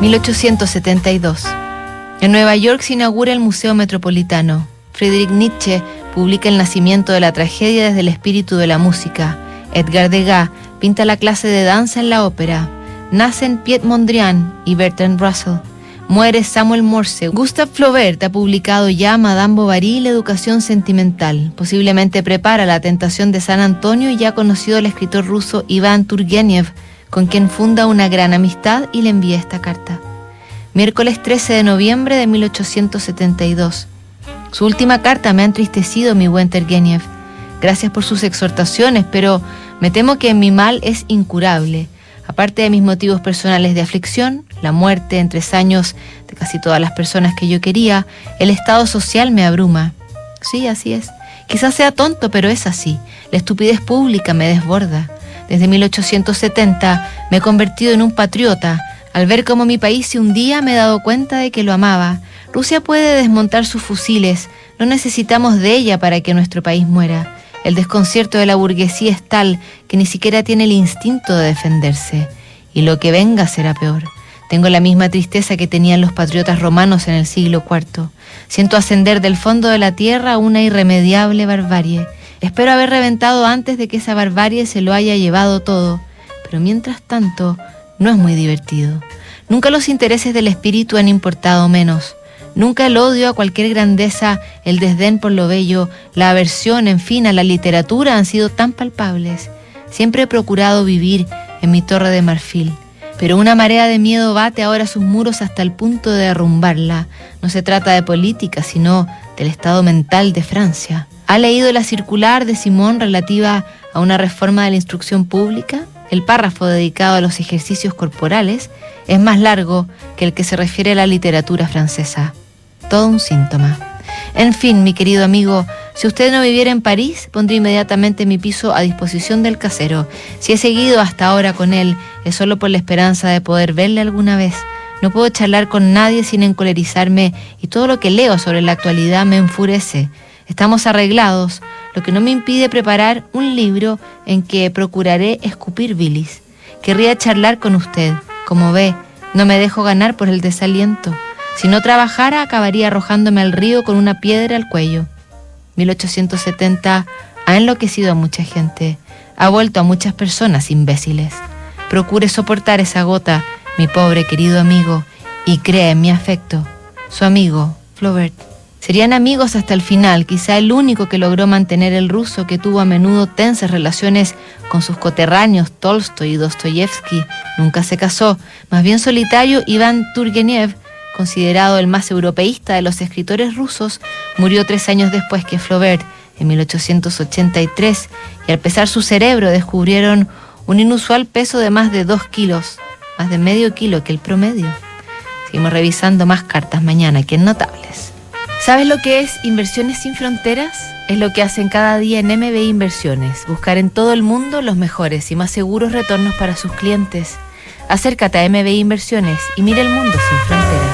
1872. En Nueva York se inaugura el Museo Metropolitano. Friedrich Nietzsche publica El nacimiento de la tragedia desde el espíritu de la música. Edgar Degas pinta la clase de danza en la ópera. Nacen Piet Mondrian y Bertrand Russell. Muere Samuel Morse. Gustave Flaubert ha publicado ya Madame Bovary la educación sentimental. Posiblemente prepara La tentación de San Antonio y ya ha conocido al escritor ruso Iván Turgenev, con quien funda una gran amistad y le envía esta carta. Miércoles 13 de noviembre de 1872. Su última carta me ha entristecido, mi buen Turgenev. Gracias por sus exhortaciones, pero me temo que mi mal es incurable. Aparte de mis motivos personales de aflicción, la muerte en tres años de casi todas las personas que yo quería, el estado social me abruma. Sí, así es. Quizás sea tonto, pero es así. La estupidez pública me desborda. Desde 1870 me he convertido en un patriota. Al ver cómo mi país se hundía me he dado cuenta de que lo amaba. Rusia puede desmontar sus fusiles. No necesitamos de ella para que nuestro país muera. El desconcierto de la burguesía es tal que ni siquiera tiene el instinto de defenderse. Y lo que venga será peor. Tengo la misma tristeza que tenían los patriotas romanos en el siglo IV. Siento ascender del fondo de la tierra una irremediable barbarie. Espero haber reventado antes de que esa barbarie se lo haya llevado todo, pero mientras tanto no es muy divertido. Nunca los intereses del espíritu han importado menos. Nunca el odio a cualquier grandeza, el desdén por lo bello, la aversión, en fin, a la literatura han sido tan palpables. Siempre he procurado vivir en mi torre de marfil. Pero una marea de miedo bate ahora sus muros hasta el punto de derrumbarla. No se trata de política, sino del estado mental de Francia. ¿Ha leído la circular de Simón relativa a una reforma de la instrucción pública? El párrafo dedicado a los ejercicios corporales es más largo que el que se refiere a la literatura francesa todo un síntoma. En fin, mi querido amigo, si usted no viviera en París, pondría inmediatamente mi piso a disposición del casero. Si he seguido hasta ahora con él, es solo por la esperanza de poder verle alguna vez. No puedo charlar con nadie sin encolerizarme y todo lo que leo sobre la actualidad me enfurece. Estamos arreglados, lo que no me impide preparar un libro en que procuraré escupir bilis. Querría charlar con usted. Como ve, no me dejo ganar por el desaliento. Si no trabajara, acabaría arrojándome al río con una piedra al cuello. 1870 ha enloquecido a mucha gente, ha vuelto a muchas personas imbéciles. Procure soportar esa gota, mi pobre querido amigo, y cree en mi afecto. Su amigo, Flaubert. Serían amigos hasta el final, quizá el único que logró mantener el ruso que tuvo a menudo tensas relaciones con sus coterráneos Tolstoy y Dostoyevsky. Nunca se casó, más bien solitario Iván Turgenev considerado el más europeísta de los escritores rusos, murió tres años después que Flaubert, en 1883, y al pesar su cerebro descubrieron un inusual peso de más de dos kilos, más de medio kilo que el promedio. Seguimos revisando más cartas mañana, que en notables. ¿Sabes lo que es Inversiones sin Fronteras? Es lo que hacen cada día en MBI Inversiones, buscar en todo el mundo los mejores y más seguros retornos para sus clientes. Acércate a MBI Inversiones y mira el mundo sin fronteras.